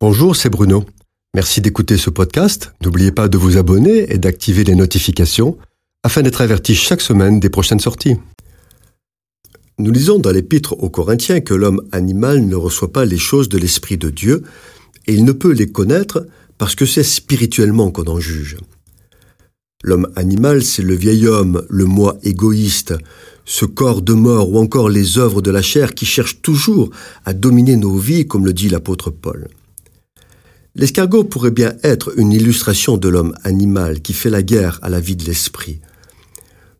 Bonjour, c'est Bruno. Merci d'écouter ce podcast. N'oubliez pas de vous abonner et d'activer les notifications afin d'être averti chaque semaine des prochaines sorties. Nous lisons dans l'épître aux Corinthiens que l'homme animal ne reçoit pas les choses de l'Esprit de Dieu et il ne peut les connaître parce que c'est spirituellement qu'on en juge. L'homme animal, c'est le vieil homme, le moi égoïste, ce corps de mort ou encore les œuvres de la chair qui cherchent toujours à dominer nos vies, comme le dit l'apôtre Paul. L'escargot pourrait bien être une illustration de l'homme animal qui fait la guerre à la vie de l'esprit.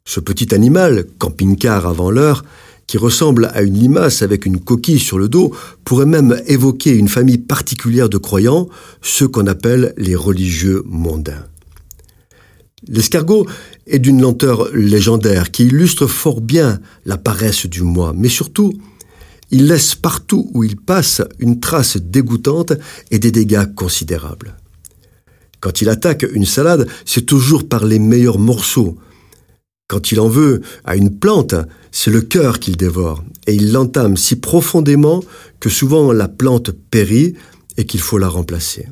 Ce petit animal, camping-car avant l'heure, qui ressemble à une limace avec une coquille sur le dos, pourrait même évoquer une famille particulière de croyants, ceux qu'on appelle les religieux mondains. L'escargot est d'une lenteur légendaire qui illustre fort bien la paresse du moi, mais surtout il laisse partout où il passe une trace dégoûtante et des dégâts considérables. Quand il attaque une salade, c'est toujours par les meilleurs morceaux. Quand il en veut à une plante, c'est le cœur qu'il dévore, et il l'entame si profondément que souvent la plante périt et qu'il faut la remplacer.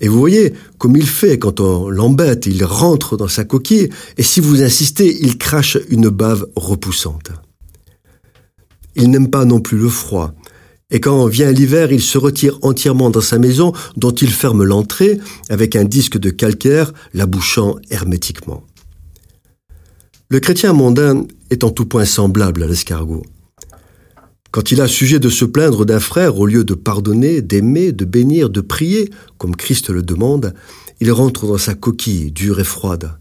Et vous voyez, comme il fait quand on l'embête, il rentre dans sa coquille, et si vous insistez, il crache une bave repoussante. Il n'aime pas non plus le froid. Et quand vient l'hiver, il se retire entièrement dans sa maison, dont il ferme l'entrée avec un disque de calcaire, la bouchant hermétiquement. Le chrétien mondain est en tout point semblable à l'escargot. Quand il a sujet de se plaindre d'un frère, au lieu de pardonner, d'aimer, de bénir, de prier, comme Christ le demande, il rentre dans sa coquille, dure et froide.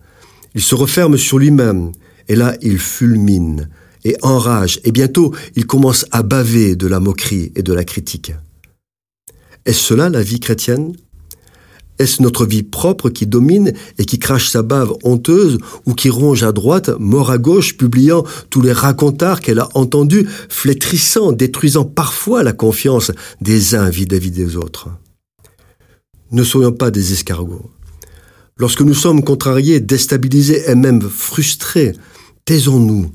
Il se referme sur lui-même, et là il fulmine, et enrage, et bientôt il commence à baver de la moquerie et de la critique. Est-ce cela la vie chrétienne? Est-ce notre vie propre qui domine et qui crache sa bave honteuse ou qui ronge à droite, mort à gauche, publiant tous les racontards qu'elle a entendus, flétrissant, détruisant parfois la confiance des uns vis-à-vis des autres? Ne soyons pas des escargots. Lorsque nous sommes contrariés, déstabilisés et même frustrés, taisons-nous,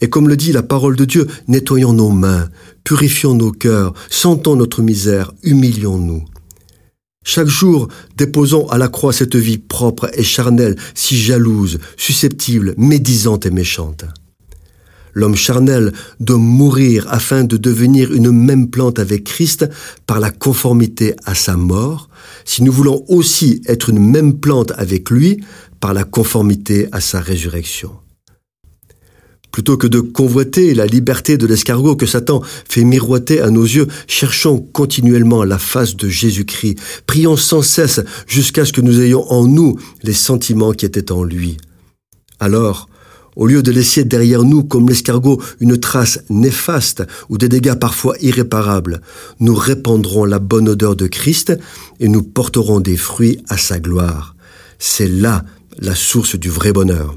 et comme le dit la parole de Dieu, nettoyons nos mains, purifions nos cœurs, sentons notre misère, humilions-nous. Chaque jour, déposons à la croix cette vie propre et charnelle, si jalouse, susceptible, médisante et méchante. L'homme charnel doit mourir afin de devenir une même plante avec Christ par la conformité à sa mort, si nous voulons aussi être une même plante avec lui par la conformité à sa résurrection. Plutôt que de convoiter la liberté de l'escargot que Satan fait miroiter à nos yeux, cherchons continuellement la face de Jésus-Christ. Prions sans cesse jusqu'à ce que nous ayons en nous les sentiments qui étaient en lui. Alors, au lieu de laisser derrière nous, comme l'escargot, une trace néfaste ou des dégâts parfois irréparables, nous répandrons la bonne odeur de Christ et nous porterons des fruits à sa gloire. C'est là la source du vrai bonheur.